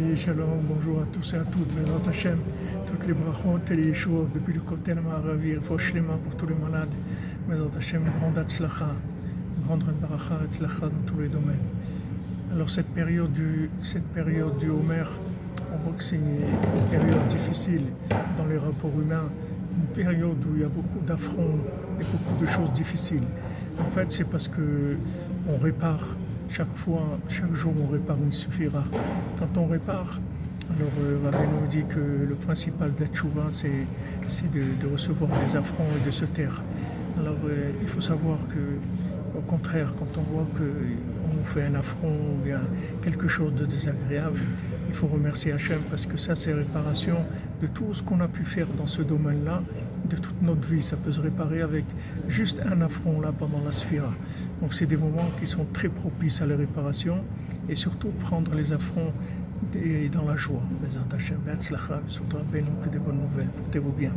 Shalom, bonjour à tous et à toutes, Bezrat Hashem, toutes les brachot et les yeshuot depuis le côté de Maravi, Foshlema pour tous les malades, Bezrat Hashem, grande atzlacha, grande baracha, atzlacha dans tous les domaines. Alors cette période du, cette période du Homer, on voit que c'est une période difficile dans les rapports humains, une période où il y a beaucoup d'affronts et beaucoup de choses difficiles. En fait, c'est parce que on répare chaque fois, chaque jour, on répare une suffira. Quand on répare, alors euh, nous dit que le principal de la c'est de, recevoir des affronts et de se taire. Alors euh, il faut savoir que, au contraire, quand on voit qu'on fait un affront ou bien quelque chose de désagréable, il faut remercier Hachem parce que ça, c'est réparation de tout ce qu'on a pu faire dans ce domaine-là de toute notre vie. Ça peut se réparer avec juste un affront là pendant la sphira. Donc c'est des moments qui sont très propices à la réparation et surtout prendre les affronts dans la joie. Les attachés, que des bonnes nouvelles. Portez-vous bien.